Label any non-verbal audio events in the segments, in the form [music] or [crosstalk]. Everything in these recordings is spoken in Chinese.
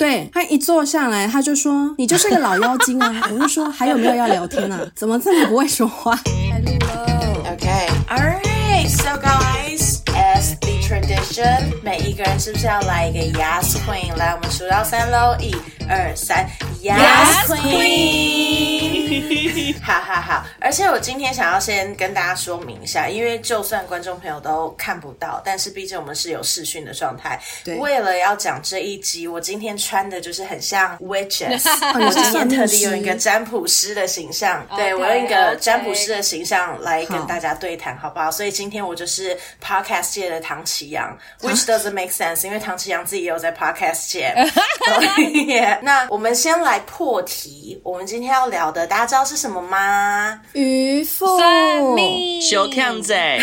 对，他一坐下来，他就说：“你就是个老妖精啊！” [laughs] 我就说：“还有没有要聊天啊？怎么这么不会说话？” OK，All right，so guys, as the tradition，每一个人是不是要来一个 Yes Queen？来，我们数到三喽，一、二、三，Yes Queen！好好好，而且我今天想要先跟大家说明一下，因为就算观众朋友都看不到，但是毕竟我们是有视讯的状态。对，为了要讲这一集，我今天穿的就是很像 witches，[laughs] 我今天特地用一个占卜师的形象，对，我用一个占卜师的形象来跟大家对谈，好不好？所以今天我就是 podcast 界的唐奇阳，which [laughs] doesn't make sense，因为唐奇阳自己也有在 podcast 界。[laughs] 那我们先来破题，我们今天要聊的，大家知道是什么吗？渔夫算命，小强仔，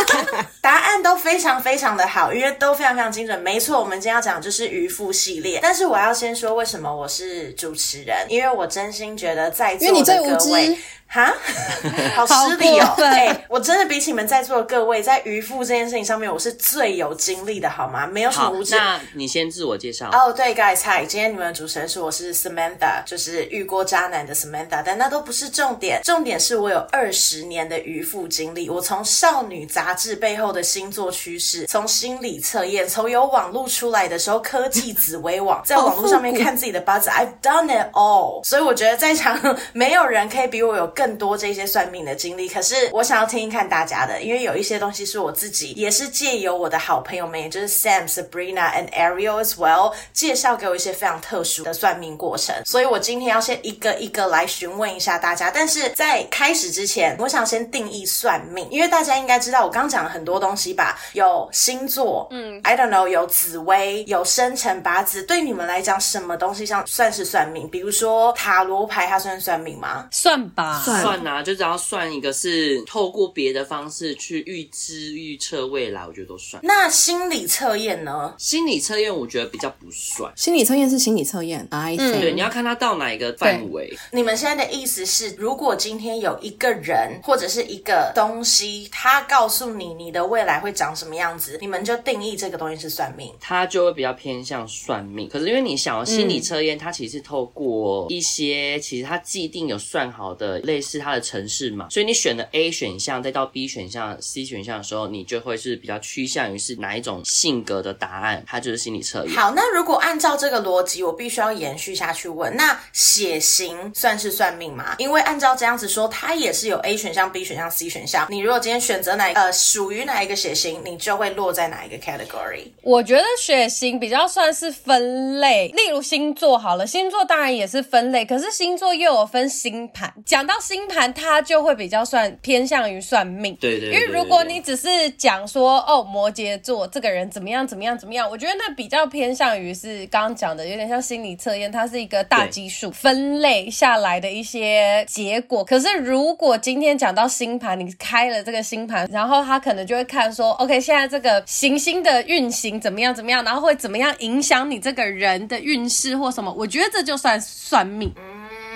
[laughs] 答案都非常非常的好，因为都非常非常精准。没错，我们今天要讲的就是渔夫系列。但是我要先说，为什么我是主持人？因为我真心觉得在座的各位。哈，[laughs] 好失礼哦！[laughs] 哎、欸，我真的比起你们在座的各位，在渔夫这件事情上面，我是最有经历的，好吗？没有什么无知。那你先自我介绍。哦、oh,，对，guys，嗨，今天你们的主持人是我是 Samantha，就是遇过渣男的 Samantha，但那都不是重点，重点是我有二十年的渔夫经历。我从少女杂志背后的星座趋势，从心理测验，从有网络出来的时候，科技紫微网，[laughs] 在网络上面看自己的八字，I've done it all。所以我觉得在场 [laughs] 没有人可以比我有更。多这些算命的经历，可是我想要听一看大家的，因为有一些东西是我自己也是借由我的好朋友们，也就是 Sam、Sabrina and Ariel as well 介绍给我一些非常特殊的算命过程，所以我今天要先一个一个来询问一下大家。但是在开始之前，我想先定义算命，因为大家应该知道我刚刚讲了很多东西吧？有星座，嗯，I don't know，有紫薇，有生辰八字。对你们来讲，什么东西像算是算命？比如说塔罗牌，它算算命吗？算吧。算啊，就只要算一个是透过别的方式去预知、预测未来，我觉得都算。那心理测验呢？心理测验我觉得比较不算。心理测验是心理测验，I think。对，你要看他到哪一个范围。你们现在的意思是，如果今天有一个人或者是一个东西，他告诉你你的未来会长什么样子，你们就定义这个东西是算命，他就会比较偏向算命。可是因为你想要心理测验，它其实是透过一些其实它既定有算好的类。似它的城市嘛，所以你选的 A 选项，再到 B 选项、C 选项的时候，你就会是比较趋向于是哪一种性格的答案，它就是心理测验。好，那如果按照这个逻辑，我必须要延续下去问，那血型算是算命吗？因为按照这样子说，它也是有 A 选项、B 选项、C 选项。你如果今天选择哪呃属于哪一个血型，你就会落在哪一个 category。我觉得血型比较算是分类，例如星座好了，星座当然也是分类，可是星座又有分星盘。讲到星盘它就会比较算偏向于算命，对对，对，因为如果你只是讲说哦摩羯座这个人怎么样怎么样怎么样，我觉得那比较偏向于是刚刚讲的有点像心理测验，它是一个大基数分类下来的一些结果。可是如果今天讲到星盘，你开了这个星盘，然后他可能就会看说，OK，现在这个行星的运行怎么样怎么样，然后会怎么样影响你这个人的运势或什么，我觉得这就算算命。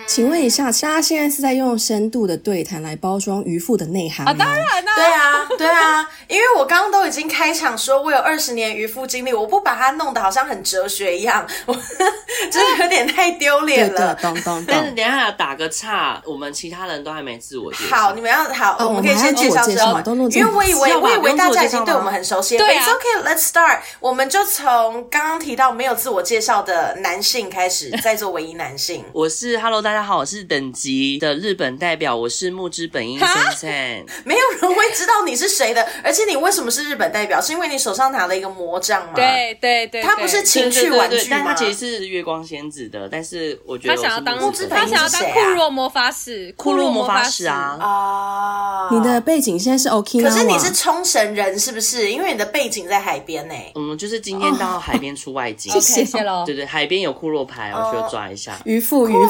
请问一下，莎现在是在用深度的对谈来包装渔夫的内涵吗？啊，当然了，对啊，对啊，因为我刚刚都已经开场说，我有二十年渔夫经历，我不把它弄得好像很哲学一样，我 [laughs] 真的有点太丢脸了。咚咚咚。但是等一下打个岔，我们其他人都还没自我介绍。好，你们要好，我们可以先介绍之后，因为我以为我以为大家已经对我们很熟悉了。对啊。It's OK，Let's start。我们就从刚刚提到没有自我介绍的男性开始，[laughs] 在座唯一男性，我是 Hello 大家。大家好，我是等级的日本代表，我是木之本樱先生。[laughs] 没有人会知道你是谁的，而且你为什么是日本代表？是因为你手上拿了一个魔杖吗？对对对，他不是情趣玩具吗？但他其实是月光仙子的，但是我觉得我他想要当木之本？他想要当库洛魔法使，库洛魔法使啊啊！你的背景现在是 OK？可是你是冲绳人是不是？因为你的背景在海边呢。嗯，就是今天到海边出外景，谢谢喽。对对，海边有库洛牌，我需要抓一下。渔夫，库洛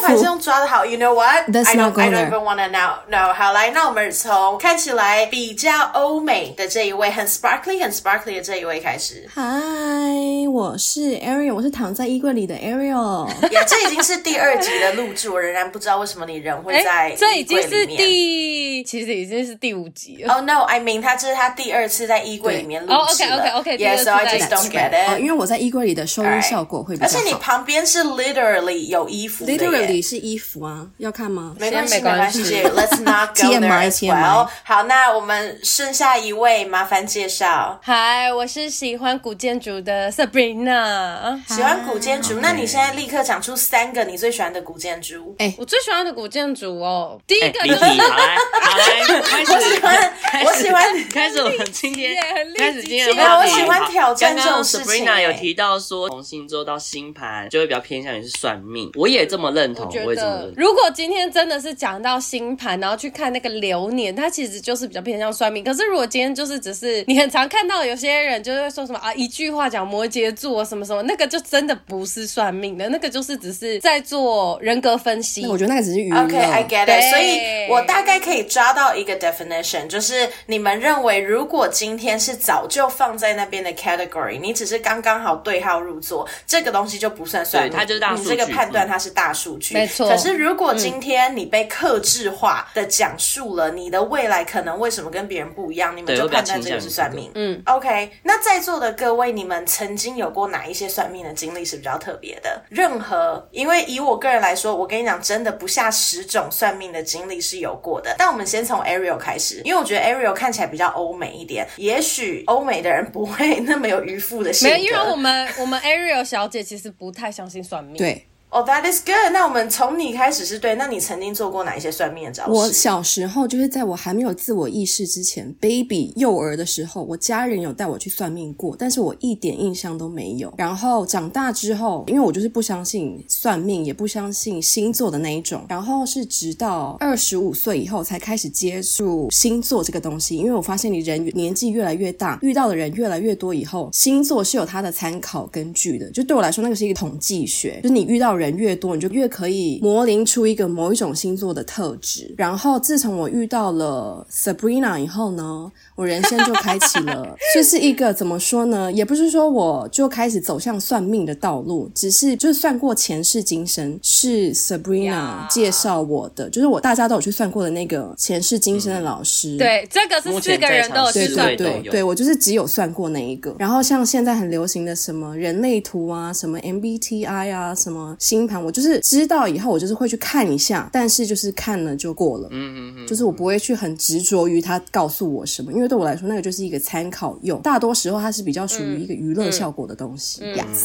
牌是用抓。抓得好，You know what? That's I don't, not I don't gonna- even wanna know. No，好来，那我们从看起来比较欧美的这一位，很 sparkly、很 sparkly 的这一位开始。嗨，我是 Ariel，我是躺在衣柜里的 Ariel。[laughs] 呀，这已经是第二集的录制，我仍然不知道为什么你人会在哎，这已经是衣柜里面第，其实已经是第五集了。Oh no! I mean，他这是他第二次在衣柜里面录哦制了。，OK，OK，OK，Yeah, so I 第 just 二次 don't 在 get 哦，因 it. 为我在衣柜里的收音效果会比较好。而且你旁边是 literally 有衣服的耶 literally 是衣服啊，要看吗？没关系，没关系系，[laughs] Let's not go [laughs] there TMI as well。好，那我们剩下一位，麻烦介绍。嗨，我是喜欢古建筑的 Sabrina。喜欢古建筑，那你现在立刻讲出三个你最喜欢的古建筑。哎我最喜欢的古建筑哦，第一哎，个就是离题，好来，好来，[laughs] 开始，我喜欢，今天开始今天的没有我。喜欢挑战刚刚这种事情 Sabrina 欸有提到说，从星座到星盘就会比较偏向于是算命，我也这么认同，我觉我也这么认同。得如果今天真的是讲到星盘，然后去看那个流年，它其实就是比较偏向算命。可是如果今天就是只是你很常看到有些人就会说什么啊，一句话讲摩羯座什么什么，那个就真的不是算命的，那个就是只是在做人格分析。我觉得那个只是娱乐。OK，I、get it。所以我大概可以抓到一个 definition，就是你们认为，如果今天是早就放在那边的 category，你只是刚刚好对号入座，这个东西就不算算命，它就是大数据你这个判断它是大数据，没错可是如果今天你被客制化的讲述了你的未来可能为什么跟别人不一样，你们就判断这个是算命。嗯，OK，那在座的各位，你们曾经有过哪一些算命的经历是比较特别的？任何，因为以我个人来说，我跟你讲，真的不下十种算命的经历是有过的。但我们先从 Ariel 开始，因为我觉得 Ariel 看起来比较欧美一点，也许欧美的人不会 [laughs] 那么有渔夫的性格。没有，因为我们我们 Ariel 小姐其实不太相信算命。对，哦、oh,，That is good。那我们从你开始是对。那你曾经做过哪一些算命的招式？我小时候就是在我还没有自我意识之前，baby 幼儿的时候，我家人有带我去算命过，但是我一点印象都没有。然后长大之后，因为我就是不相信算命，也不相信星座的那一种。然后是直到二十五岁以后才开始接触星座这个东西，因为我发现你人年纪越来越大，遇到的人越来越多以后，星座是有它的参考根据的。就对我来说，那个是一个统计学，就是你遇到人越多，你就越可以模棱出一个某一种星座的特质。然后自从我遇到了 Sabrina 以后呢，我人生就开启了，[laughs] 这是一个怎么说呢？也不是说我就开始走向算命的道路，只是就是算过前世今生，是 Sabrina 介绍我的，就是我大家都有去算过的那个前世今生的老师。对，这个是四个人都有去对算对对对，我就是只有算过那一个。然后像现在很流行的什么人类图啊，什么 MBTI 啊，什么星盘，我就是知道以后，我就是会去看一下，但是就是看了就过了。嗯嗯嗯，就是我不会去很执着于他告诉我什么，因为对我来说，那个就是一个参考用，大多时候它是比较属于一个娱乐效果的东西。嗯嗯 Yes。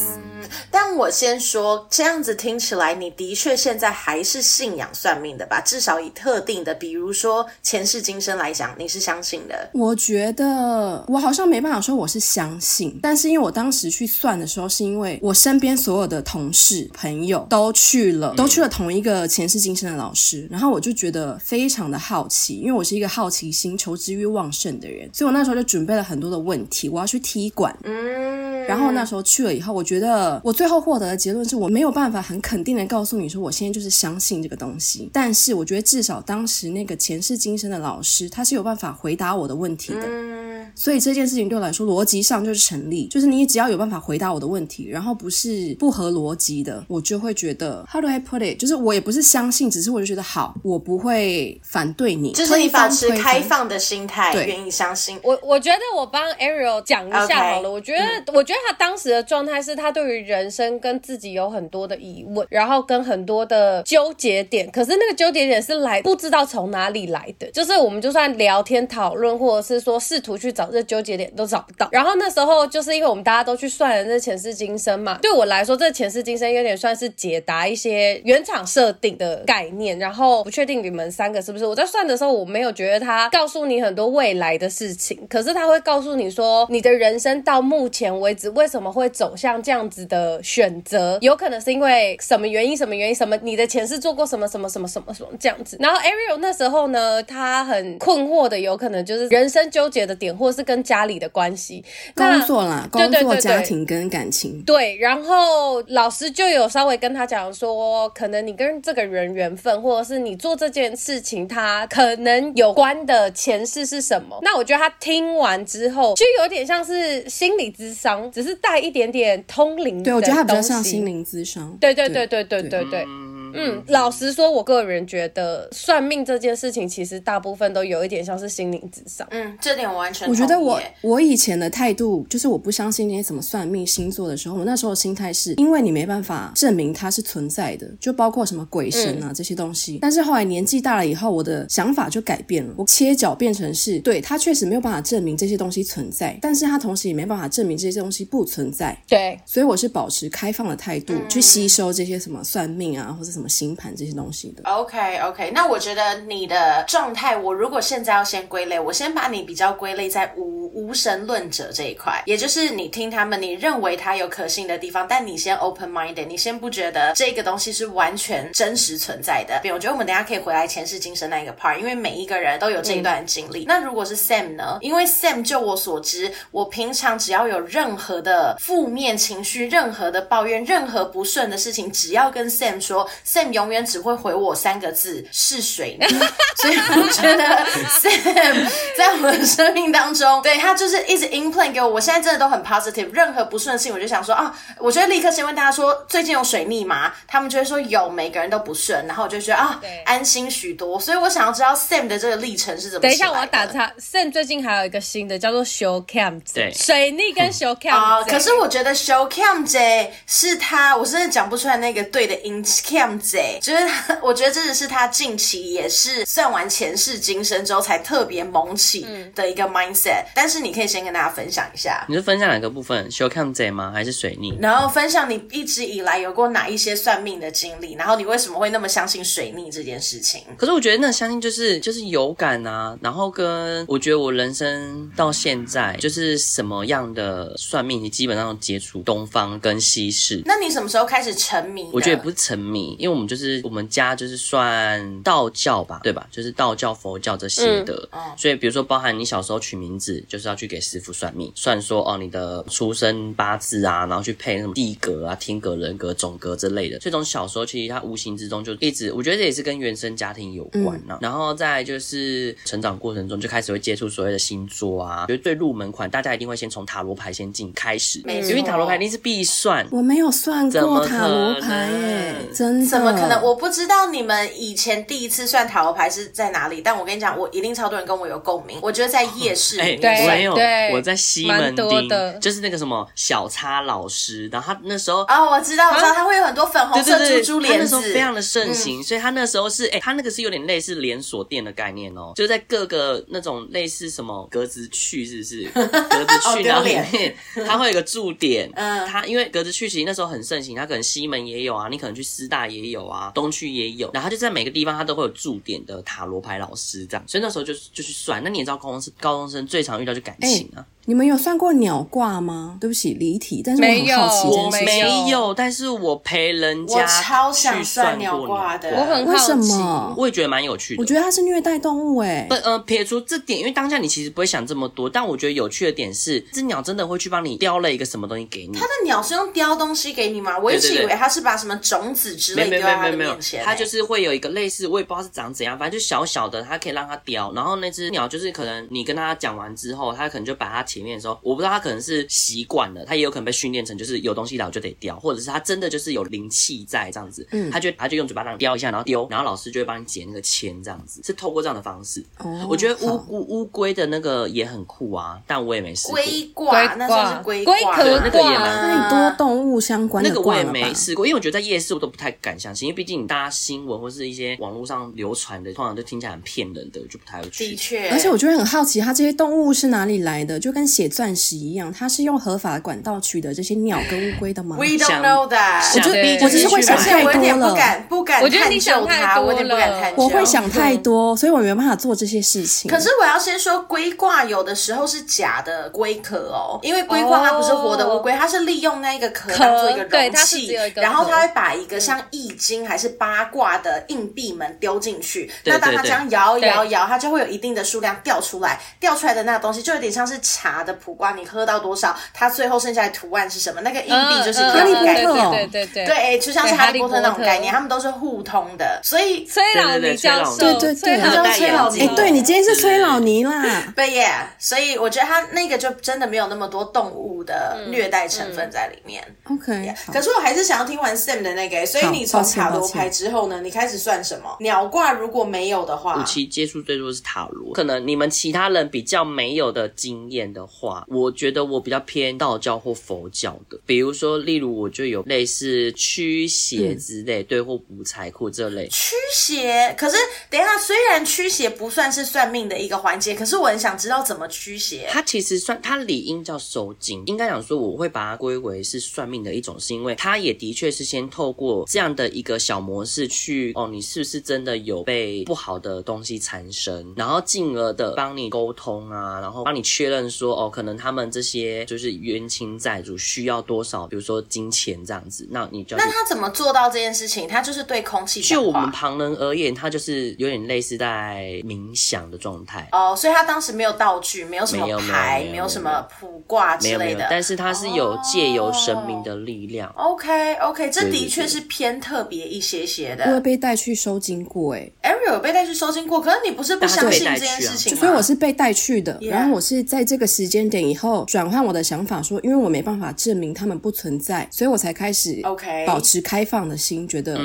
但我先说，这样子听起来，你的确现在还是信仰算命的吧？至少以特定的，比如说前世今生来讲，你是相信的。我觉得我好像没办法说我是相信，但是因为我当时去算的时候，是因为我身边所有的同事朋友都去了，都去了同一个前世今生的老师，然后我就觉得非常的好奇，因为我是一个好奇心、求知欲旺盛的人，所以我那时候就准备了很多的问题，我要去踢馆。嗯，然后那时候去了以后，我觉得我最后获得的结论是我没有办法很肯定的告诉你说我现在就是相信这个东西，但是我觉得至少当时那个前世今生的老师他是有办法回答我的问题的。嗯，所以这件事情对我来说逻辑上就是成立，就是你只要有办法回答我的问题，然后不是不合逻辑的，我就会觉得 How do I put it？就是我也不是相信，只是我就觉得好，我不会反对你，就是你保持开放的心态，愿意相信。我我觉得我帮 Ariel 讲一下好了。Okay, 我觉得、嗯，我觉得他当时的状态是他对于人生跟自己有很多的疑问，然后跟很多的纠结点。可是那个纠结点是来不知道从哪里来的，就是我们就算聊天讨论，或者是说试图去找这纠结点，都找不到。然后那时候就是因为我们大家都去算了这前世今生嘛，对我来说，这前世今生有点算是解答一些原厂设定的概念。然后不确定你们三个是不是？我在算的时候，我没有觉得他告诉你很多未来的事情，可是他会告诉你说，你的人生到目前为止为什么会走向这样子的选择？有可能是因为什么原因？什么原因？什么？你的前世做过什么？什么？什么？什么？什么？这样子。然后 Ariel 那时候呢，他很困惑的，有可能就是人生纠结的点，或者是跟家里的关系，工作啦，工作、家庭跟感情。对，然后老师就有稍微跟他讲说，可能你跟这个人缘分，或者是你做这件事情，他可能有关的前世是什么？那我觉得他听完之后，就有点像是心理咨商，只是带一点点通灵。对，我觉得他比较像心灵咨商。对对对对对对对，对。嗯，老实说，我个人觉得算命这件事情，其实大部分都有一点像是心灵之上。嗯，这点我完全。我觉得我我以前的态度就是我不相信那些什么算命星座的时候，我那时候的心态是因为你没办法证明它是存在的，就包括什么鬼神啊、嗯、这些东西。但是后来年纪大了以后，我的想法就改变了，我切角变成是对它确实没有办法证明这些东西存在，但是它同时也没办法证明这些东西不存在。对，所以我是保持开放的态度、嗯、去吸收这些什么算命啊，或者什么星盘这些东西。的 OK OK，那我觉得你的状态，我如果现在要先归类，我先把你比较归类在无无神论者这一块，也就是你听他们，你认为他有可信的地方，但你先 open minded，你先不觉得这个东西是完全真实存在的。我觉得我们等下可以回来前世今生那一个 part，因为每一个人都有这一段经历。嗯、那如果是 Sam 呢？因为 Sam 就我所知，我平常只要有任何的负面情绪、任何的抱怨、任何不顺的事情，只要跟 Sam 说，Sam 永远只会。回我三个字是水逆，[laughs] 所以我觉得 Sam 在我的生命当中，对他就是一直 implant 给我。我现在真的都很 positive，任何不顺心，我就想说啊，我觉得立刻先问大家说，最近有水逆吗？他们就会说有，每个人都不顺，然后我就觉得啊，安心许多。所以我想要知道 Sam 的这个历程是怎么。等一下，我要打岔，Sam 最近还有一个新的叫做 Show Cam，对，水逆跟 [laughs] Show Cam 啊。可是我觉得 Show Cam 这是他，我真的讲不出来那个对的音 Cam 这，就是。我觉得这只是他近期也是算完前世今生之后才特别萌起的一个 mindset，嗯。但是你可以先跟大家分享一下，你是分享哪个部分？修看贼吗？还是水逆？然后分享你一直以来有过哪一些算命的经历？然后你为什么会那么相信水逆这件事情？可是我觉得那相信就是就是有感啊。然后跟我觉得我人生到现在就是什么样的算命，你基本上都接触东方跟西式。那你什么时候开始沉迷？我觉得也不是沉迷，因为我们就是我们家。就是算道教吧，对吧？就是道教、佛教这些的。嗯，所以比如说，包含你小时候取名字，就是要去给师傅算命，算说哦，你的出生八字啊，然后去配那种地格啊、天格、人格、种格之类的。这种小时候其实他无形之中就一直，我觉得这也是跟原生家庭有关呢、啊。然后再就是成长过程中就开始会接触所谓的星座啊，觉得最入门款，大家一定会先从塔罗牌先进开始，因为塔罗牌一定是必算。我没有算过塔罗牌耶，真的？怎么可能？我不知道。你们以前第一次算塔罗牌是在哪里？但我跟你讲，我一定超多人跟我有共鸣。我觉得在夜市，哎、欸，我没有，我在西门町，就是那个什么小叉老师，然后他那时候啊、哦，我知道，我知道，他会有很多粉红色珠珠帘子，那时候非常的盛行，嗯、所以他那时候是，哎、欸，他那个是有点类似连锁店的概念哦，就在各个那种类似什么格子趣，是不是？[laughs] 格子趣然后里面 [laughs] 他会有个驻点，嗯，他因为格子趣其实那时候很盛行，他可能西门也有啊，你可能去师大也也有啊，东区也有。然后就在每个地方，他都会有驻点的塔罗牌老师这样，所以那时候就就去算。那你也知道，高中生高中生最常遇到就感情啊。你们有算过鸟卦吗？对不起，离题。但是我很好奇，我没有，但是我陪人家，我超想算鸟卦的。我很好什么？我也觉得蛮有趣的。我觉得它是虐待动物诶。不，呃，撇除这点，因为当下你其实不会想这么多。但我觉得有趣的点是，这鸟真的会去帮你叼了一个什么东西给你。它的鸟是用叼东西给你吗？我一直以为它是把什么种子之类丢到它的面前。它就是会有一个类似，我也不知道是长怎样，反正就小小的，它可以让它叼。然后那只鸟就是可能你跟它讲完之后，它可能就把它前面的时候，我不知道。他可能是习惯了，他也有可能被训练成就是有东西来我就得叼，或者是他真的就是有灵气在这样子，嗯，他就他就用嘴巴这样叼一下，然后丢，然后老师就会帮你解那个签，这样子是透过这样的方式。哦，我觉得乌乌乌龟的那个也很酷啊，但我也没试过。龟卦，那算是龟，龟壳那个也蛮太多动物相关的。那个我也没试过，因为我觉得在夜市我都不太敢相信，因为毕竟大家新闻或是一些网络上流传的，通常都听起来很骗人的，就不太会去。的确，而且我就会很好奇，它这些动物是哪里来的？就跟写钻石一样，它是用。合法管道取得这些鸟跟乌龟的吗？We don't know that。我就我只是会想太多了。我有点不敢不不敢我觉得探你想太究它，多我有点不敢了探究。我会想太多，所以我没办法做这些事情。可是我要先说，龟挂有的时候是假的龟壳哦，因为龟挂它不是活的乌龟，它是利用那个壳当做一个容器然后它会把一个像易经还是八卦的硬币们丢进去。对那当它这样摇对摇摇，它就会有一定的数量掉出来，掉出来的那个东西就有点像是茶的普瓜，你喝到多少，它最后剩下的图案是什么？那个硬币就是一哈利波。特哦对对对对，就像是哈利波特那种概念，他们都是互通的，所以崔老尼教授，对对对崔老他叫尼崔老尼哎，对你今天是崔老尼啦。[laughs] 对耶，所以我觉得他那个就真的没有那么多动物的虐待成分在里面。OK，好可是我还是想要听完 Sam 的那个，所以你从塔罗牌之后呢，你开始算什么？鸟卦如果没有的话，我其实接触最多是塔罗，可能你们其他人比较没有的经验的话，我觉得我比较偏道教或佛教的，比如说，例如我就有类似驱邪之类，嗯、对，或补财库这类。驱邪，可是等一下，虽然驱邪不算是算命的一个环节，可是我很想知道怎么驱邪。它其实算，它理应叫收惊，应该讲说我会把它归为是算命的一种，是因为它也的确是先透过这样的一个小模式去，哦，你是不是真的有被不好的东西缠身，然后进而的帮你沟通啊，然后帮你确认说，哦，可能他们这些就是冤亲债主需要多少，比如说金钱这样子，那你就那他怎么做到这件事情？他就是对空气。就我们旁人而言，他就是有点类似在冥想的状态。哦，所以他当时没有道具，没有什么牌，没有，什么卜卦之类的。但是他是有借由神明的力量。哦、OK OK，这的确是偏特别一些些的。我有被带去收金过，哎，Ariel 有被带去收金过，可是你不是不相信这件事情吗？所以我是被带去的。Yeah. 然后我是在这个时间点以后转换我的想法说，说因为我没办法证明他们不存在，所以我才开始 OK 保持开放的心，觉得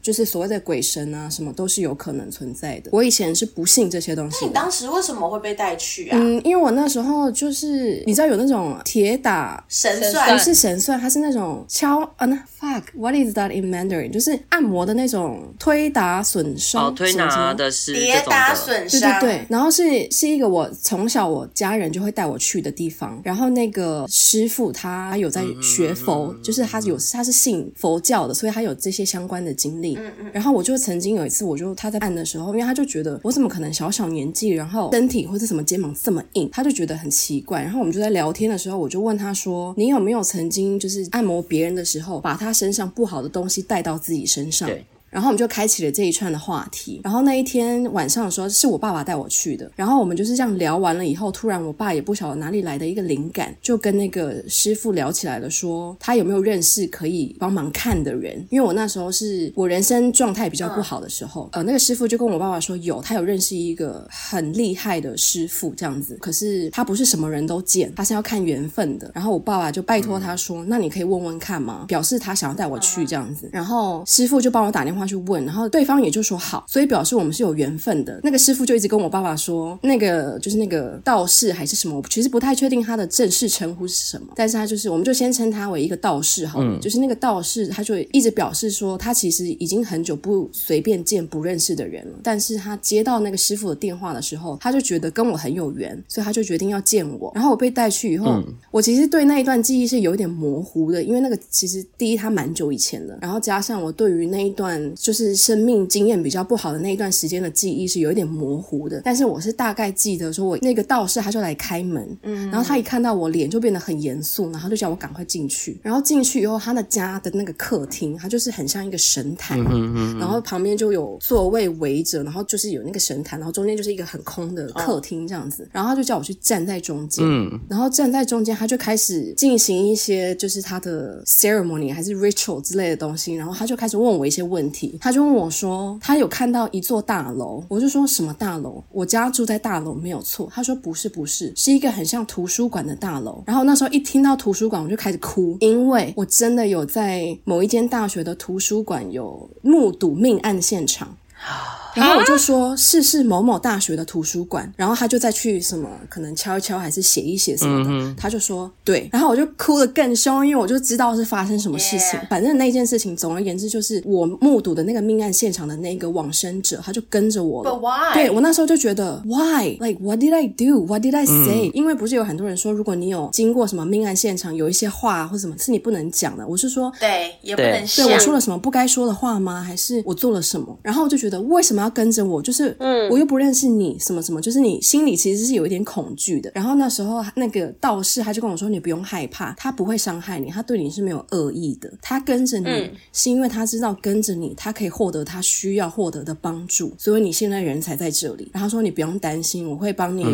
就是所谓的鬼神啊什么都是有可能存在的。我以前是不信这些东西。那你当时为什么会被带去啊？嗯，因为我那时候就是你知道有那种铁打神算，不是神算，它是那种敲啊那 fuck，what is that in Mandarin？就是按摩的那种推打损伤，哦，推拿的是跌打损伤，对对对。然后是是一个我从小我家人就会带我去的地方，然后那个师傅他有在学佛，嗯、就是他有他是信佛教的，所以他有这些相关的经历。嗯嗯。然后我就曾经有一次，我就他在按的时候，因为他就觉得我怎么可能小小年纪，然后身体或者什么肩膀这么硬，他就觉得很奇怪。然后我们就在聊天的时候，我就问他说：“你有没有曾经就是按摩别人的时候，把他身上不好的东西带到自己身上？”对。然后我们就开启了这一串的话题。然后那一天晚上的时候，是我爸爸带我去的。然后我们就是这样聊完了以后，突然我爸也不晓得哪里来的一个灵感，就跟那个师傅聊起来了，说他有没有认识可以帮忙看的人。因为我那时候是我人生状态比较不好的时候，呃，那个师傅就跟我爸爸说，有他有认识一个很厉害的师傅这样子，可是他不是什么人都见，他是要看缘分的。然后我爸爸就拜托他说，那你可以问问看吗？表示他想要带我去这样子。然后师傅就帮我打电话。去问，然后对方也就说好，所以表示我们是有缘分的。那个师傅就一直跟我爸爸说，那个就是那个道士还是什么，我其实不太确定他的正式称呼是什么，但是他就是，我们就先称他为一个道士好了。嗯，就是那个道士，他就一直表示说，他其实已经很久不随便见不认识的人了，但是他接到那个师傅的电话的时候，他就觉得跟我很有缘，所以他就决定要见我。然后我被带去以后，嗯，我其实对那一段记忆是有点模糊的，因为那个其实第一他蛮久以前的，然后加上我对于那一段。就是生命经验比较不好的那一段时间的记忆是有一点模糊的，但是我是大概记得说，我那个道士他就来开门，嗯，然后他一看到我脸就变得很严肃，然后就叫我赶快进去。然后进去以后，他的家的那个客厅，他就是很像一个神坛，嗯嗯嗯，然后旁边就有座位围着，然后就是有那个神坛，然后中间就是一个很空的客厅这样子。然后他就叫我去站在中间，嗯，然后站在中间，他就开始进行一些就是他的 ceremony 还是 ritual 之类的东西，然后他就开始问我一些问题。他就问我说：“他有看到一座大楼。”我就说什么大楼？我家住在大楼没有错。他说不是不是，是一个很像图书馆的大楼。然后那时候一听到图书馆，我就开始哭，因为我真的有在某一间大学的图书馆有目睹命案现场。[gasps] 然后我就说是是某某大学的图书馆，然后他就再去什么可能敲一敲还是写一写什么的，嗯、他就说对，然后我就哭得更凶，因为我就知道是发生什么事情。反正那件事情，总而言之就是我目睹的那个命案现场的那个往生者，他就跟着我了。But why? 对，我那时候就觉得 why like what did I do? What did I say?、嗯、因为不是有很多人说，如果你有经过什么命案现场，有一些话或什么是你不能讲的。我是说，对，也不能对，对我说了什么不该说的话吗？还是我做了什么？然后我就觉得为什么要跟着我？就是，嗯，我又不认识你，什么什么，就是你心里其实是有一点恐惧的。然后那时候那个道士他就跟我说：“你不用害怕，他不会伤害你，他对你是没有恶意的。他跟着你、嗯、是因为他知道跟着你，他可以获得他需要获得的帮助，所以你现在人才在这里。”然后说：“你不用担心，我会帮你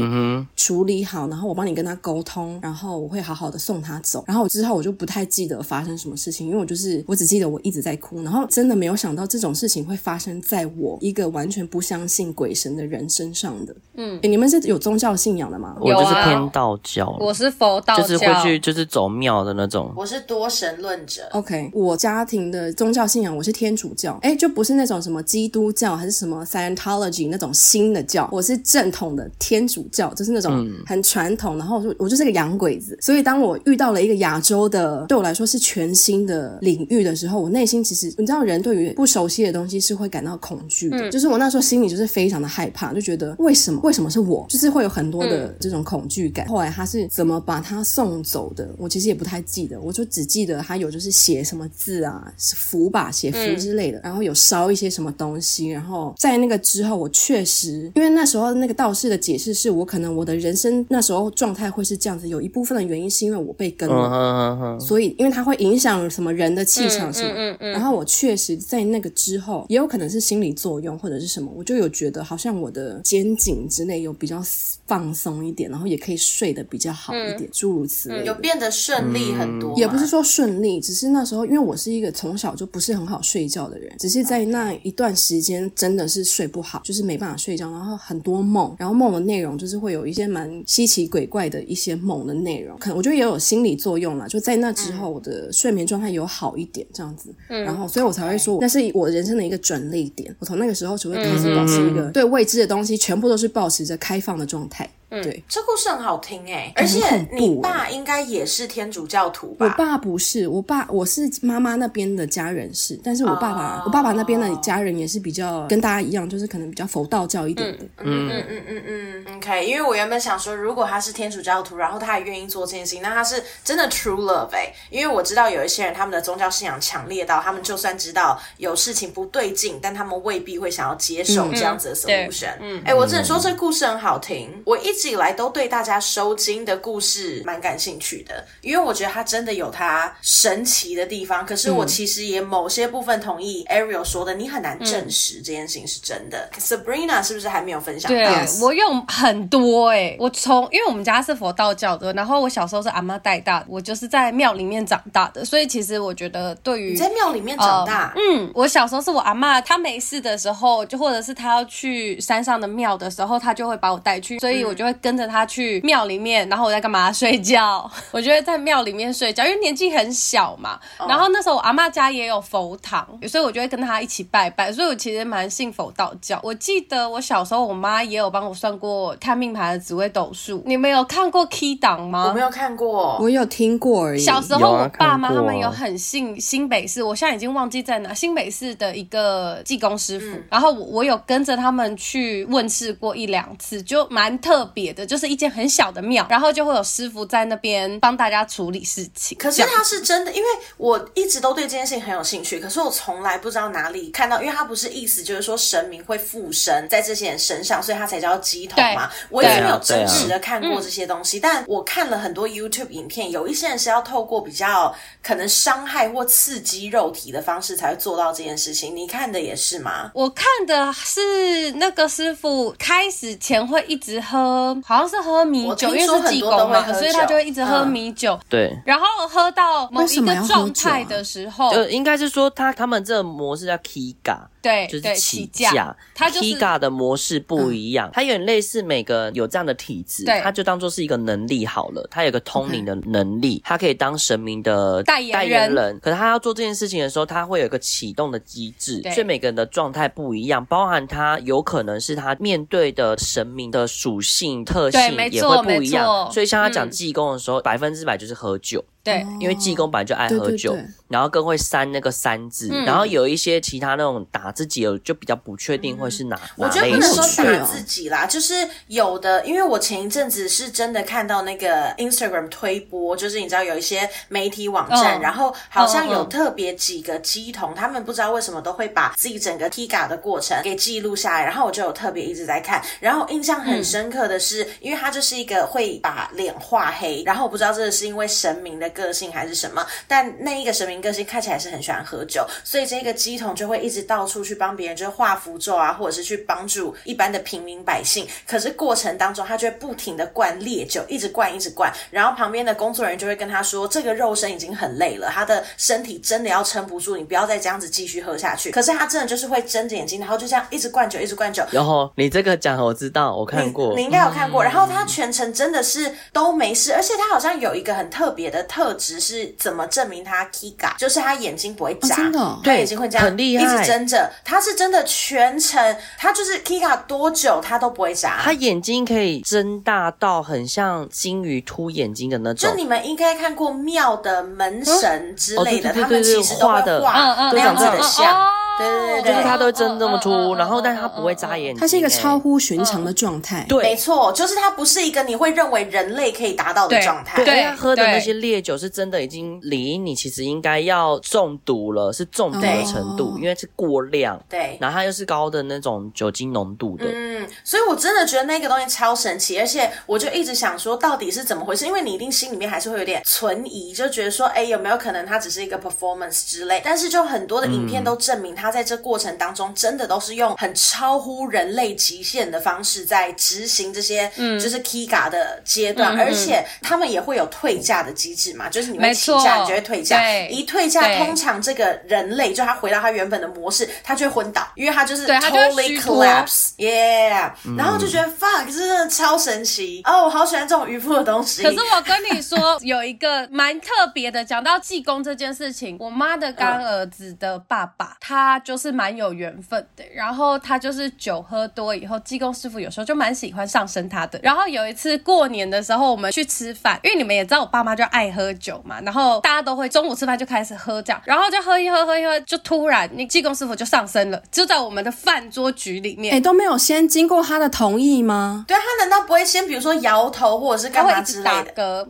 处理好，然后我帮你跟他沟通，然后我会好好的送他走。”然后之后我就不太记得发生什么事情，因为我就是我只记得我一直在哭，然后真的没有想到这种事情会发生在我一个完全不相信鬼神的人身上的。嗯，诶，你们是有宗教信仰的吗？我就是偏道教，我是佛道教，就是会去就是走庙的那种。我是多神论者。OK，我家庭的宗教信仰我是天主教，哎，就不是那种什么基督教还是什么 Scientology 那种新的教，我是正统的天主教，就是那种很传统。然后我就我就是个洋鬼子，所以当我遇到了一个亚洲的，对我来说是全新的领域的时候，我内心其实你知道，人对于不熟悉的东西是会感到恐惧的。嗯、就是我那时候心里就是非常的害怕，就觉得为什么为什么是我，就是会有很多的这种恐惧感。嗯、后来他是怎么把他送走的，我其实也不太记得，我就只记得他有就是写什么字啊，符吧，写符之类的，嗯、然后有烧一些什么东西。然后在那个之后，我确实因为那时候那个道士的解释是我可能我的人生那时候状态会是这样子，有一部分的原因是因为我被跟了，所以因为它会影响什么人的气场什么，然后我确实在那个之后，也有可能是心理作用或者是什么，我就有觉得好像我的肩颈之内有比较放松一点，然后也可以睡得比较好一点，诸、嗯、如此类、嗯，有变得顺利很多。也不是说顺利，只是那时候因为我是一个从小就不是很好睡觉的人，只是在那一段时间真的是睡不好，就是没办法睡觉，然后很多梦，然后梦的内容就是会有一些蛮稀奇鬼怪的一些梦的内容，可能我觉得也有心理作用啦，就在那之后我的睡眠状态有好一点这样子，嗯、然后所以我才会说那是我人生的一个转捩点，我从那个时候就会开始保持一个对未知的东西全部都是保持着开放的状态。嗯，对，这故事很好听哎，而且你爸应该也是天主教徒吧？我爸不是，我爸我是妈妈那边的家人是，但是我爸爸、oh. 我爸爸那边的家人也是比较跟大家一样，就是可能比较佛道教一点的。嗯嗯嗯嗯嗯 OK，因为我原本想说，如果他是天主教徒，然后他也愿意做这件事情，那他是真的 true love 哎，因为我知道有一些人他们的宗教信仰强烈到，他们就算知道有事情不对劲，但他们未必会想要接受这样子的 solution。嗯，哎，我只能说这故事很好听，我一直以来都对大家收金的故事蛮感兴趣的，因为我觉得它真的有它神奇的地方。可是我其实也某些部分同意 Ariel 说的，你很难证实这件事情是真的。嗯、Sabrina 是不是还没有分享？对.我用很多哎、欸，我从因为我们家是佛道教的，然后我小时候是阿妈带大的，我就是在庙里面长大的，所以其实我觉得对于你在庙里面长大，呃，嗯，我小时候是我阿妈，她没事的时候，就或者是她要去山上的庙的时候，她就会把我带去，所以我就会跟着他去。庙里面，然后我在干嘛？睡觉。[laughs] 我觉得在庙里面睡觉，因为年纪很小嘛。然后那时候我阿妈家也有佛堂，所以我就会跟他一起拜拜。所以我其实蛮信佛道教。我记得我小时候，我妈也有帮我算过看命盘的紫微斗数。你们有看过 Key 档吗？我没有看过，我有听过而已。小时候我爸妈他们有很信新北市，我现在已经忘记在哪。新北市的一个技工师傅，嗯、然后我有跟着他们去问事过一两次，就蛮特别的，就是一间。很小的庙，然后就会有师傅在那边帮大家处理事情。可是他是真的，因为我一直都对这件事情很有兴趣。可是我从来不知道哪里看到，因为他不是意思就是说神明会附身在这些人身上，所以他才叫鸡头嘛。我一直没有真实的看过这些东西，但我看了很多 YouTube 影片，有一些人是要透过比较可能伤害或刺激肉体的方式才会做到这件事情。你看的也是吗？我看的是那个师傅开始前会一直喝，好像是喝。米酒，因为是济公嘛，所以他就会一直喝米酒。嗯、对，然后喝到某一个状态的时候，就应该是说他他们这个模式叫 Kiga。对就是起价价。它就是 Kiga 的模式不一样，嗯、它有点类似每个有这样的体质，它就当做是一个能力好了，它有个通灵的能力，它可以当神明的代言人。代言人可是他要做这件事情的时候，他会有一个启动的机制，所以每个人的状态不一样，包含他有可能是他面对的神明的属性特性也会不一样，所以像他讲济公的时候，百分之百就是喝酒。对，因为济公本来就爱喝酒，对对对，然后更会三那个三字，嗯、然后有一些其他那种打自己，就比较不确定会是哪。我觉得不能说打自己啦，就是有的，因为我前一阵子是真的看到那个 Instagram 推播，就是你知道有一些媒体网站，哦、然后好像有特别几个乩童，哦、他们不知道为什么都会把自己整个 Tiga 的过程给记录下来，然后我就有特别一直在看，然后印象很深刻的是，嗯、因为他就是一个会把脸画黑，然后我不知道这个是因为神明的。个性还是什么？但那一个神明个性看起来是很喜欢喝酒，所以这个鸡童就会一直到处去帮别人，就是画符咒啊，或者是去帮助一般的平民百姓。可是过程当中，他就会不停的灌烈酒，一直灌，一直灌。然后旁边的工作人员就会跟他说：“这个肉身已经很累了，他的身体真的要撑不住，你不要再这样子继续喝下去。”可是他真的就是会睁着眼睛，然后就这样一直灌酒，一直灌酒。然后你这个讲我知道，我看过，你，你应该有看过。嗯、然后他全程真的是都没事，而且他好像有一个很特别的特。特质是怎么证明他 Kiga？就是他眼睛不会眨，真的，他眼睛会这样，很厉害，一直睁着。他是真的全程，他就是 Kiga 多久他都不会眨。他眼睛可以睁大到很像金鱼凸眼睛的那种。就你们应该看过庙的门神之类的，他们其实都会画那样子的像。对对对，就是他都会睁这么粗，然后但是他不会眨眼睛，他是一个超乎寻常的状态。对，没错，就是他不是一个你会认为人类可以达到的状态。对，他喝的那些烈酒是真的已经离你其实应该要中毒了，是中毒的程度，因为是过量。对，然后它又是高的那种酒精浓度的。嗯，所以我真的觉得那个东西超神奇，而且我就一直想说到底是怎么回事，因为你一定心里面还是会有点存疑，就觉得说，哎，有没有可能它只是一个 performance 之类？但是就很多的影片都证明他在这过程当中。真的都是用很超乎人类极限的方式在执行这些，嗯，就是 Kiga 的阶段，嗯、而且他们也会有退价的机制嘛，就是你会起价，你就会退价，一退价，通常这个人类就他回到他原本的模式，他就会昏倒，因为他就是 totally collapse，yeah，、嗯、然后就觉得 fuck，真的超神奇哦，我好喜欢这种渔夫的东西。可是我跟你说，[laughs] 有一个蛮特别的，讲到济公这件事情，我妈的干儿子的爸爸，嗯、他就是蛮有。缘分的，然后他就是酒喝多以后，济公师傅有时候就蛮喜欢上身他的。然后有一次过年的时候，我们去吃饭，因为你们也知道我爸妈就爱喝酒嘛，然后大家都会中午吃饭就开始喝这样，然后就喝一喝喝一喝，就突然那济公师傅就上身了，就在我们的饭桌局里面，哎，都没有先经过他的同意吗？对，他难道不会先比如说摇头或者是干嘛之类的？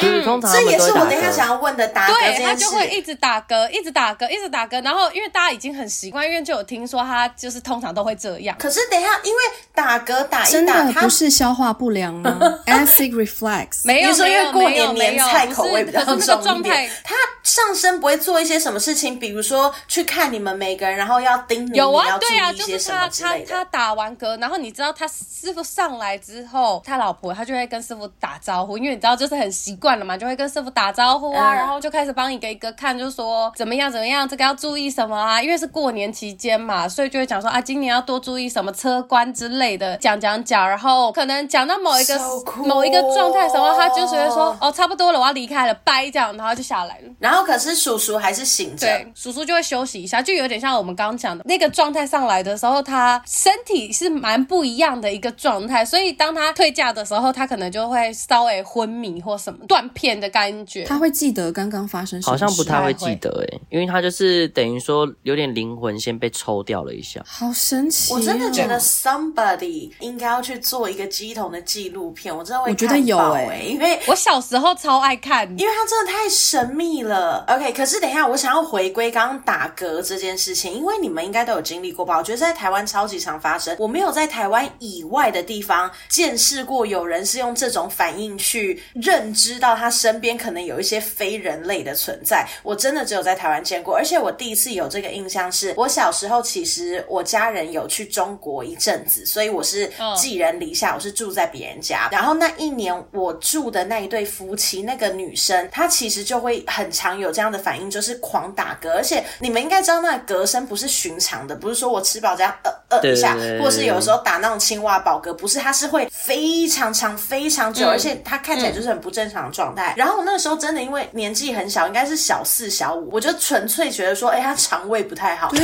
嗯，这也是我等一下想要问的答案。对，他就会一直打嗝，一直打嗝，一直打嗝。然后因为大家已经很习惯，因为就有听说他就是通常都会这样。可是等一下，因为打嗝打一打，真的不是消化不良吗？[laughs] Acid reflux。没有，说因为过年年菜口味比较重一点。他上身不会做一些什么事情，比如说去看你们每个人，然后要盯你，有啊，要注意啊，就是他他他打完嗝，然后你知道他师傅上来之后，他老婆他就会跟师傅打招呼，因为你知道就是很习惯了嘛，就会跟师傅。打招呼啊，然后就开始帮一个一个看，就说怎么样怎么样，这个要注意什么啊？因为是过年期间嘛，所以就会讲说啊，今年要多注意什么车关之类的，讲讲讲，然后可能讲到某一个 So cool. 某一个状态的时候，他就觉得说哦，差不多了，我要离开了，拜这样，然后就下来了。然后可是叔叔还是醒着，对，叔叔就会休息一下，就有点像我们刚刚讲的那个状态上来的时候，他身体是蛮不一样的一个状态，所以当他退驾的时候，他可能就会稍微昏迷或什么断片的感觉。他会记得刚刚发生什么？好像不太会记得欸，因为他就是等于说有点灵魂先被抽掉了一下。好神奇！我真的觉得 somebody 应该要去做一个鸡童的纪录片，我真的会。我觉得有诶，因为我小时候超爱看，因为它真的太神秘了。OK，可是等一下，我想要回归刚刚打嗝这件事情，因为你们应该都有经历过吧？我觉得在台湾超级常发生，我没有在台湾以外的地方见识过有人是用这种反应去认知知道他身边可能有一些非人类的存在。我真的只有在台湾见过，而且我第一次有这个印象是，我小时候其实我家人有去中国一阵子，所以我是寄人篱下，我是住在别人家。然后那一年我住的那一对夫妻，那个女生她其实就会很常有这样的反应，就是狂打嗝，而且你们应该知道那个嗝声不是寻常的，不是说我吃饱这样呃呃一下，或者是有时候打那种青蛙饱嗝，不是，它是会非常长非常久，而且它看起来就是很不正常的状态。然后我那个时候真的因为年纪很小，应该是小四小五，我就纯粹觉得说，哎，他肠胃不太好，就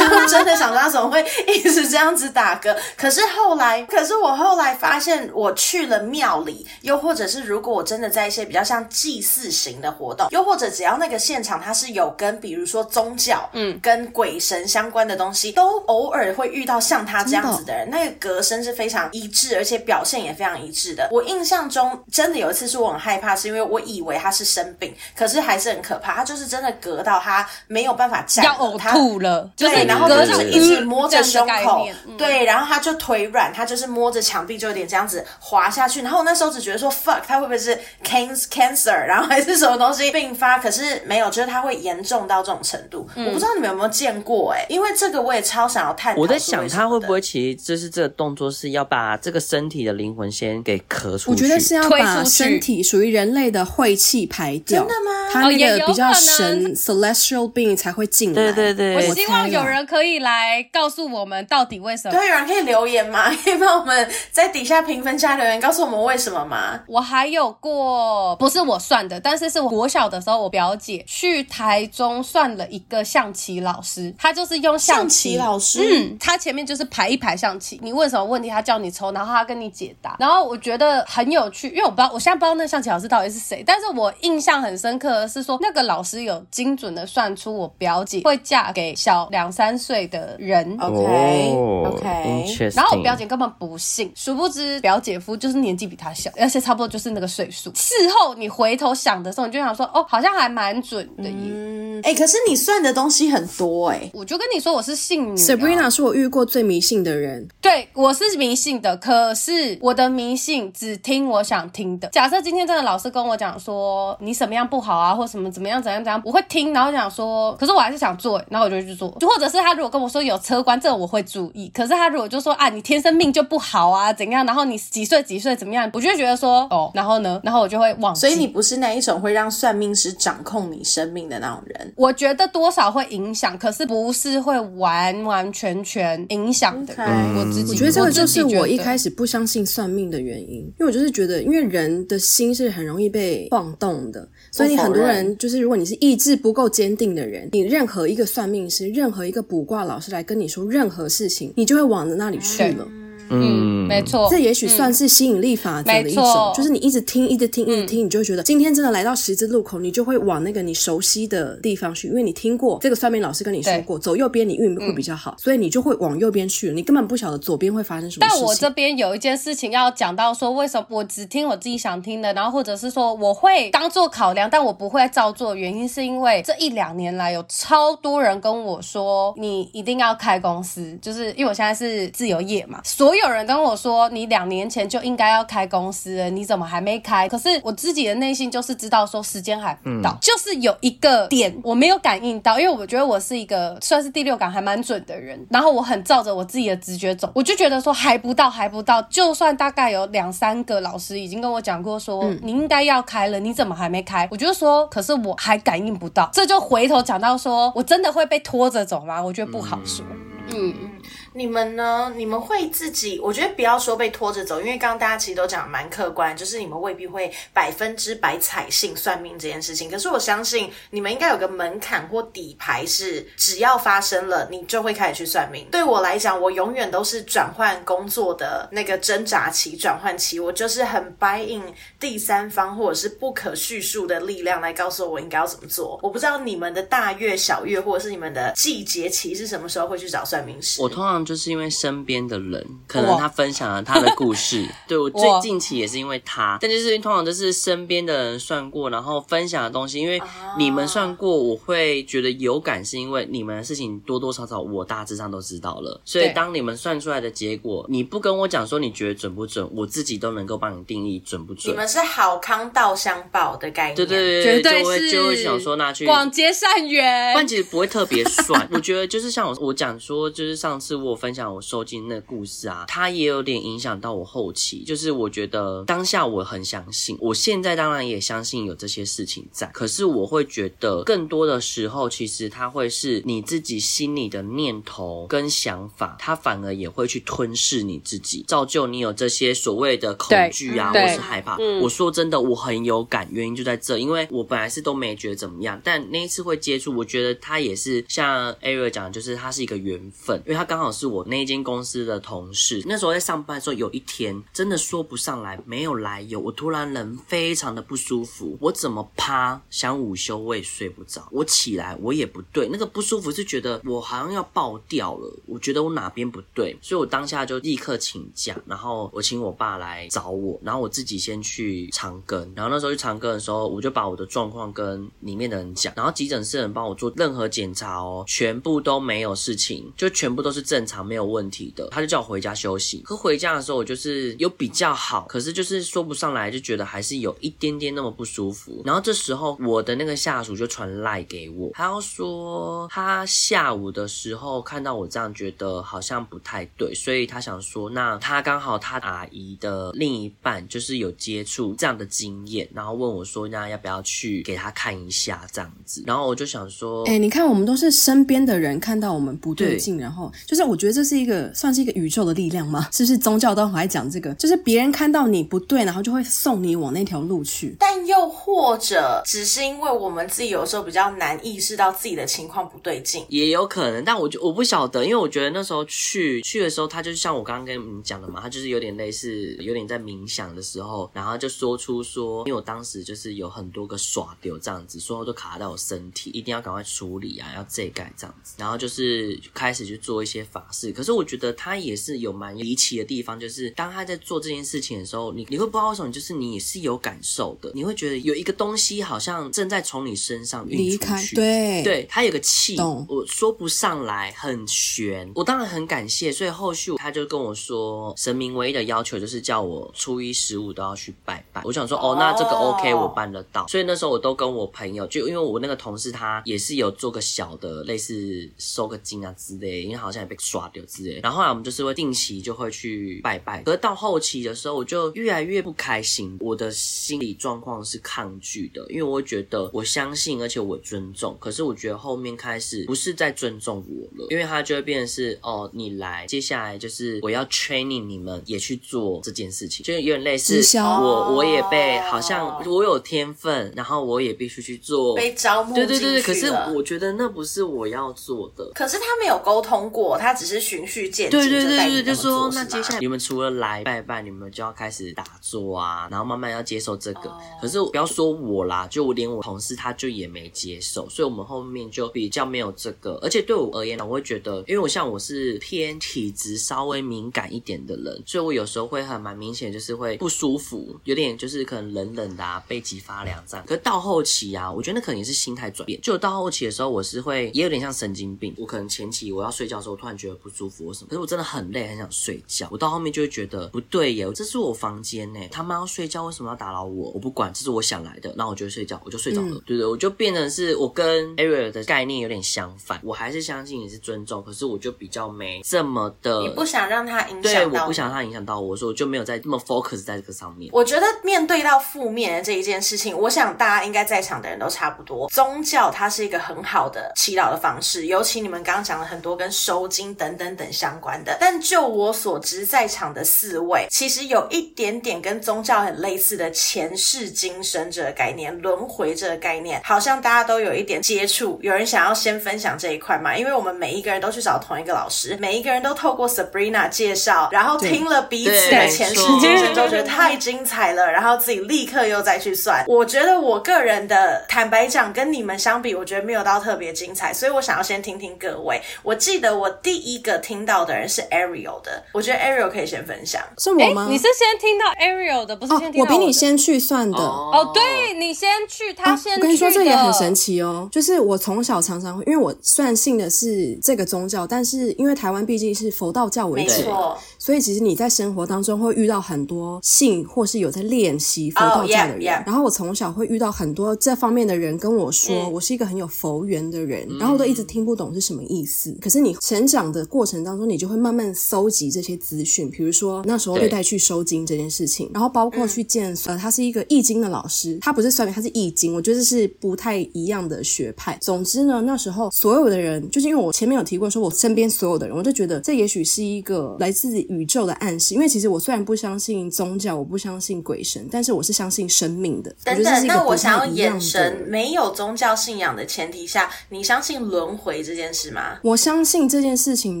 真的想说他怎么会一直这样子打嗝。可是后来，可是我后来发现，我去了庙里，又或者是如果我真的在一些比较像祭祀型的活动，又或者只要那个现场它是有跟比如说宗教，嗯，跟鬼神相关的东西，都偶尔会遇到像他这样子的人，那个隔声是非常一致，而且表现也非常一致的。我印象中真的有一次是我很害怕，是因为我以为他是生病，可是还是很可怕，他就是真的隔到他没有办法站，要呕吐了，对，就是然后就是一直摸着胸口，嗯、对，然后他就腿软，他就是摸着墙壁就有点这样子滑下去，然后我那时候只觉得说 fuck，他会不会是 cancer，然后还是什么东西并发？可是没有，就是他会严重到这种程度，嗯、我不知道你们有没有见过哎、欸，因为这个我也超想要探讨。我在想他会不会其实就是这个动作是要把这个身体的灵魂先给咳出去，我觉得是要把身体属于人类的晦气排掉。真的吗？他那个比较神、哦、celestial being 才会进来。对对对，我希望有人可以来告诉我们到底为什么。对，有人可以留言吗？[laughs] 可以帮我们在底下评分加留言，告诉我们为什么吗？我还有过，不是我算的，但是是我国小的时候，我表姐去台中算了一个象棋老师，他就是用象棋，象棋老师，嗯，他前面就是排一排象棋，你问什么问题，他叫你抽，然后他跟你解答。然后我觉得很有趣，因为我不知道，我现在不知道那个象棋老师到底是谁，但是我印象很深刻的是说，那个老师有精准的算出我表姐会嫁给小两三岁的人。OK OK，然后我表姐根本不信，殊不知表姐夫就是年纪比她小，而且差不多就是那个岁数。事后你回头想的时候，你就想说，哦，好像还蛮准的耶。嗯，哎、欸，可是你算的东西很多哎、欸，我就跟你说我是信女、啊。Sabrina 是我遇过最迷信的人，对，我是迷信的，可是我的迷信只听我想听的。假设今天真的老师跟我讲说你什么样不好啊，或什么怎么样怎样怎样，我会听，然后讲说，可是我还是想做，然后我就去做。就或者是他如果跟我说有车关，这我会注意。可是他如果就说啊，你天生命就不好啊，怎样，然后你几岁几岁怎么样，我就会觉得说哦，然后呢，然后我就会忘记。所以你不是那一种会让算命师掌控你生命的那种人。我觉得多少会影响，可是不是会完完全全影响的。Okay. 我自己，我觉得这个就是我一开始不相信算命的原因，因为我就是觉得，因为人的心是很容易被晃动的，所以你很多人就是，如果你是意志不够坚定的人，你任何一个算命师、任何一个卜卦老师来跟你说任何事情，你就会往那里去了。嗯，没错，这也许算是吸引力法则的一种，嗯、就是你一直听，一直听，一直听，嗯、你就会觉得今天真的来到十字路口，你就会往那个你熟悉的地方去，因为你听过这个算命老师跟你说过，走右边你运会比较好，嗯、所以你就会往右边去。你根本不晓得左边会发生什么事情。但我这边有一件事情要讲到，说为什么我只听我自己想听的，然后或者是说我会当做考量，但我不会照做。原因是因为这一两年来有超多人跟我说，你一定要开公司，就是因为我现在是自由业嘛，所有人跟我说。说你两年前就应该要开公司了，你怎么还没开？可是我自己的内心就是知道说时间还不到，嗯、就是有一个点我没有感应到，因为我觉得我是一个算是第六感还蛮准的人，然后我很照着我自己的直觉走，我就觉得说还不到，还不到。就算大概有两三个老师已经跟我讲过说、嗯、你应该要开了，你怎么还没开？我就说，可是我还感应不到。这就回头讲到说我真的会被拖着走吗？我觉得不好说。嗯。嗯你们呢？你们会自己？我觉得不要说被拖着走，因为刚刚大家其实都讲蛮客观，就是你们未必会百分之百采信算命这件事情。可是我相信你们应该有个门槛或底牌，是只要发生了，你就会开始去算命。对我来讲，我永远都是转换工作的那个挣扎期、转换期，我就是很 buy in 第三方或者是不可叙述的力量来告诉我应该要怎么做。我不知道你们的大月、小月，或者是你们的季节期是什么时候会去找算命师？我通常就是因为身边的人，可能他分享了他的故事，[laughs] 对我最近期也是因为他，但就是通常都是身边的人算过，然后分享的东西，因为你们算过，我会觉得有感，是因为你们的事情多多少少我大致上都知道了，所以当你们算出来的结果，你不跟我讲说你觉得准不准，我自己都能够帮你定义准不准。你们是好康道相报的概念，对对对，绝对是就会就会想说那去广结善缘，但其实不会特别算。我觉得就是像我我讲说，就是上次我分享我收金那个故事啊，它也有点影响到我后期。就是我觉得当下我很相信，我现在当然也相信有这些事情在，可是我会觉得更多的时候，其实它会是你自己心里的念头跟想法，它反而也会去吞噬你自己，造就你有这些所谓的恐惧啊，或是害怕。嗯、我说真的，我很有感，原因就在这，因为我本来是都没觉得怎么样，但那一次会接触，我觉得他也是像 Ariel 讲的，就是他是一个缘分，因为他刚好是我那间公司的同事。那时候在上班的时候，有一天真的说不上来，没有来由，我突然人非常的不舒服，我怎么趴想午休我也睡不着，我起来我也不对，那个不舒服是觉得我好像要爆掉了，我觉得我哪边不对，所以我当下就立刻请假，然后我请我爸来找我，然后我自己先去长庚，然后那时候去长庚的时候，我就把我的状况跟里面的人讲，然后急诊室的人帮我做任何检查哦，全部都没有事情，就全部都是正常没有问题的，他就叫我回家休息。可回家的时候，我就是有比较好，可是就是说不上来，就觉得还是有一点点那么不舒服。然后这时候我的那个下属就传赖给我，他要说他下午的时候看到我这样，觉得好像不太对，所以他想说，那他刚好他阿姨的另一半就是有接触这样的经验，然后问我说，那要不要去给他看一下这样子？然后我就想说，哎、欸，你看我们都是身边的人看到我们不对劲，对然后就是我觉得这是一个算是一个宇宙的力量吗？是不是宗教都很爱讲这个？就是别人看到你不对，然后就会送你往那条路去。但又或者只是因为我们自己有时候比较难意识到自己的情况不对劲，也有可能。但我就我不晓得，因为我觉得那时候去去的时候，他就像我刚刚跟你们讲的嘛，他就是有点类似，有点在冥想的时候，然后就说出说，因为我当时就是有很多个耍丢这样子，所有都卡在我身体，一定要赶快处理啊，要这盖这样子，然后就是开始去做一些法事。可是我觉得他也是有蛮离奇的地方，就是当他在做这件事情的时候，你你会不知道为什么，就是你也是有感受的，你会觉得有一个东西好像正在从你身上运出去，对，对，他有个气，懂我说不上来，很悬。我当然很感谢，所以后续他就跟我说，神明唯一的要求就是叫我初一十五都要去拜拜。我想说，哦，那这个 OK，我办得到。所以那时候我都跟我朋友，就因为我那个同事他也是有做个小的类似收个金啊之类，因为好像也被刷掉之类。然后后来我们就是会定期就会去拜拜。可是到后期的时候，我就越来越不开心，我的心理状况是抗拒的，因为我觉得我相信，而且我尊重。可是我觉得后面开始不是在尊重我了，因为他就会变成是哦，你来，接下来就是我要 training 你们也去做这件事情，就有点类似我我也被好像我有天分，然后我也必须去做被招募。对对对对，可是我觉得那不是我要做的。可是他没有沟通过，他只是循序渐进。对对对对，就说那接下来你们除了来拜拜，你们就要开始打坐啊，然后慢慢要接受这个。可是不要说我啦，就我连我同事他就也没接受，所以我们后面就比较没有这个。而且对我而言呢，我会觉得，因为我像我是偏体质稍微敏感一点的人，所以我有时候会很蛮明显，就是会不舒服，有点就是可能冷冷的啊，背脊发凉这样。可是到后期啊，我觉得那可能也是心态转变。就到后期的时候，我是会也有点像神经病。我可能前期我要睡觉的时候，我突然觉得不舒服或什么，可是我真的很累，很想睡觉。我到后面就会觉得不对耶，这是我房间呢，他妈要睡觉，为什么要打扰我？我不管，这是我想来的，那我就睡觉，我就睡着了。嗯、对对，我就变成是我跟 Ariel 的概念有点相反。我还是相信你是尊重，可是我就比较没这么的，你不想让他影响到，对，我不想让他影响到我，所以我就没有在这么 focus 在这个上面。我觉得面对到负面的这一件事情，我想大家应该在场的人都差不多。宗教它是一个很好的祈祷的方式，尤其你们刚刚讲了很多跟收金等等等等相关的。但就我所知，在场的四位其实有一点点跟宗教很类似的前世今生这个概念、轮回这个概念，好像大家都有一点接触。有人想要先分享这一块嘛？因为我们每一个人都去找同一个老师，每一个人都透过 Sabrina 介绍，然后听了彼此的前世今生，都觉得太精彩了，然后自己立刻又再去算。我觉得我个人的坦白讲，跟你们相比，我觉得没有到特别精彩，所以我想要先听听各位。我记得我第一个听到的人是 Ariel 的，我觉得 Ariel 可以先分享。是我吗？你是先听到 Ariel 的，不是先听到我？哦，我比你先去算的。哦，哦，对，你先去，他先去。啊，我跟你说，这也很神奇哦。就是我从小常常会，因为我算信的是这个宗教，但是因为台湾毕竟是佛道教为主，没错。所以其实你在生活当中会遇到很多信或是有在练习佛道教的人。Oh, yeah, yeah. 然后我从小会遇到很多这方面的人跟我说，嗯、我是一个很有佛缘的人，然后我都一直听不懂是什么意思。嗯、可是你成长的过程当中，你就会慢慢搜集这些资讯，比如说那时候被带去收经这件事情，然后包括去见、嗯、呃，他是一个易经的老师，他不是算命，他是易经，我觉得这是不太一样的学派。总之呢，那时候所有的人，就是因为我前面有提过，说我身边所有的人，我就觉得这也许是一个来自宇宙的暗示。因为其实我虽然不相信宗教，我不相信鬼神，但是我是相信生命的。等等，那我想要眼神，没有宗教信仰的前提下，你相信轮回这件事吗？我相信这件事情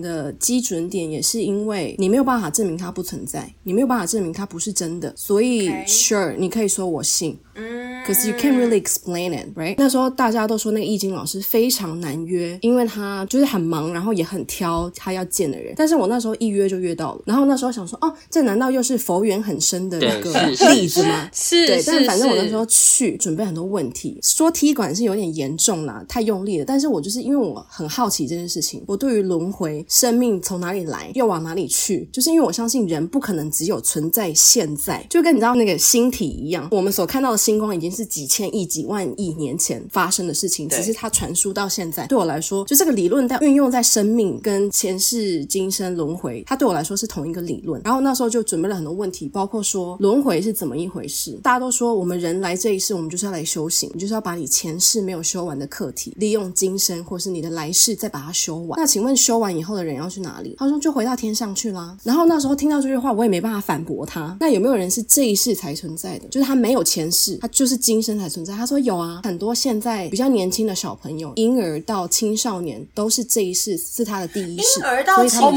的基准点也是因为你没有办法证明它不存在，你没有办法证明它不是真的，所以 Sure，你可以说我信。嗯，，cause you can't really explain it, right？那时候大家都说那个易经老师非常难约，因为他就是很忙，然后也很挑他要见的人。但是我那时候一约就约到了，然后那时候想说，哦，这难道又是佛缘很深的一个例子吗？是，对。但反正我那时候去准备很多问题，说踢馆是有点严重啦，太用力了。但是我就是因为我很好奇这件事情，我对于轮回、生命从哪里来又往哪里去，就是因为我相信人不可能只有存在现在，就跟你知道那个星体一样，我们所看到的。星光已经是几千亿、几万亿年前发生的事情，只是它传输到现在。对我来说，就这个理论在运用在生命跟前世今生轮回，它对我来说是同一个理论。然后那时候就准备了很多问题，包括说轮回是怎么一回事。大家都说我们人来这一世，我们就是要来修行，就是要把你前世没有修完的课题，利用今生或是你的来世再把它修完。那请问修完以后的人要去哪里？他说就回到天上去啦。然后那时候听到这句话，我也没办法反驳他。那有没有人是这一世才存在的？就是他没有前世。他就是今生才存在。他说有啊，很多现在比较年轻的小朋友，婴儿到青少年都是这一世是他的第一世，婴儿到青少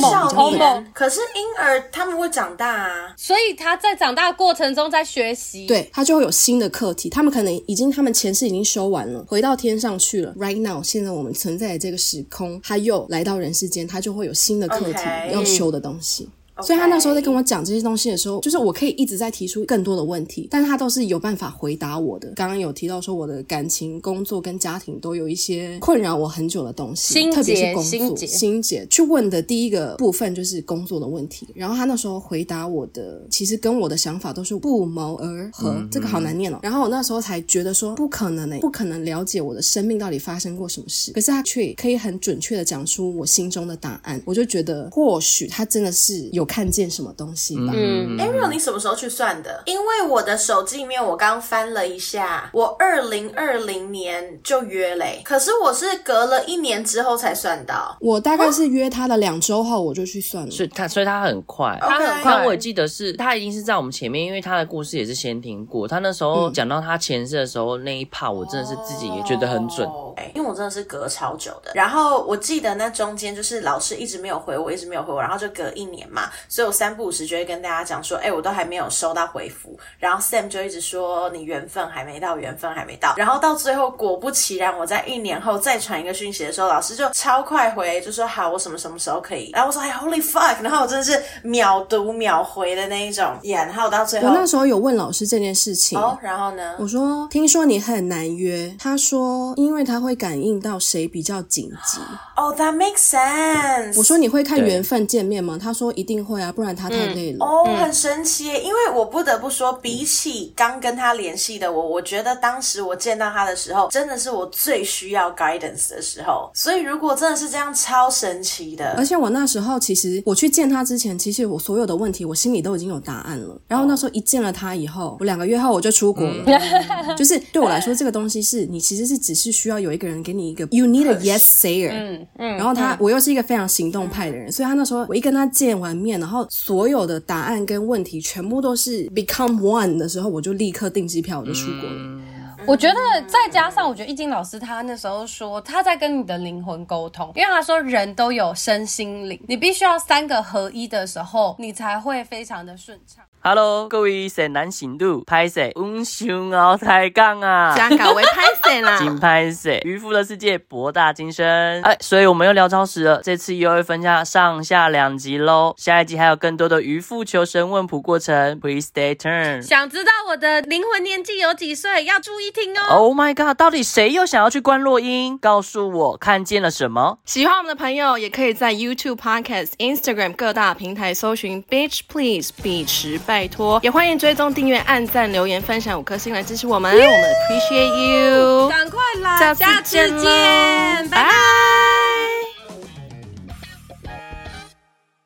年，可是婴儿他们会长大啊，所以他在长大过程中在学习，对，他就会有新的课题。他们可能已经他们前世已经修完了，回到天上去了。Right now，现在我们存在的这个时空，他又来到人世间，他就会有新的课题.要修的东西。所以他那时候在跟我讲这些东西的时候，就是我可以一直在提出更多的问题，但是他都是有办法回答我的。刚刚有提到说我的感情、工作跟家庭都有一些困扰我很久的东西，心，特别是工作。心结，心结。去问的第一个部分就是工作的问题，然后他那时候回答我的，其实跟我的想法都是不谋而合。这个好难念哦。然后我那时候才觉得说不可能诶，不可能了解我的生命到底发生过什么事，可是他却可以很准确的讲出我心中的答案。我就觉得或许他真的是有看见什么东西。吧。嗯，Ariel，你什么时候去算的？因为我的手机里面我刚翻了一下，我二零二零年就约嘞，可是我是隔了一年之后才算到。我大概是约他的两周后我就去算了，所以他所以他很快，他很快。我也记得是他已经是在我们前面，因为他的故事也是先听过。他那时候讲到他前世的时候那一 part，我真的是自己也觉得很准，因为我真的是隔超久的。然后我记得那中间就是老师一直没有回我，一直没有回我，然后就隔一年嘛，所以我三不五时。就会跟大家讲说，哎、欸，我都还没有收到回复，然后 Sam 就一直说你缘分还没到，缘分还没到，然后到最后果不其然，我在一年后再传一个讯息的时候，老师就超快回，就说好，我什么什么时候可以？然后我说哎，Holy fuck！然后我真的是秒读秒回的那一种，yeah, 然后到最后，我那时候有问老师这件事情，哦，然后呢，我说听说你很难约，他说因为他会感应到谁比较紧急。哦，oh, that makes sense。我说你会看缘分见面吗？他说一定会啊，不然他太累了。嗯、哦，很神奇耶，因为我不得不说，比起刚跟他联系的我，我觉得当时我见到他的时候，真的是我最需要 guidance 的时候。所以如果真的是这样，超神奇的。而且我那时候其实我去见他之前，其实我所有的问题，我心里都已经有答案了。然后那时候一见了他以后，我两个月后我就出国了。嗯、[laughs] 就是对我来说，这个东西是你其实是只是需要有一个人给你一个 you need a yes sayer。嗯嗯。然后他我。我又是一个非常行动派的人，所以他那时候我一跟他见完面，然后所有的答案跟问题全部都是 become one 的时候，我就立刻订机票，我就出国了。我觉得再加上，我觉得易经老师他那时候说他在跟你的灵魂沟通，因为他说人都有身心灵，你必须要三个合一的时候，你才会非常的顺畅。Hello，各位善男信女，拍摄温馨哦，抬杠啊，想搞为拍摄啦，[laughs] 紧拍摄，渔夫的世界博大精深，哎，所以我们又聊超时了，这次又会分下上下两集喽，下一集还有更多的渔夫求生问卜过程，Please stay tuned。想知道我的灵魂年纪有几岁？要注意听哦。Oh my god，到底谁又想要去观落音？告诉我看见了什么？喜欢我们的朋友也可以在 YouTube、Podcast、Instagram 各大平台搜寻 Bitch Please 比池。拜托，也欢迎追踪、订阅、按赞、留言、分享五颗星来支持我们，我们 appreciate you，赶快来，下次见，拜。拜。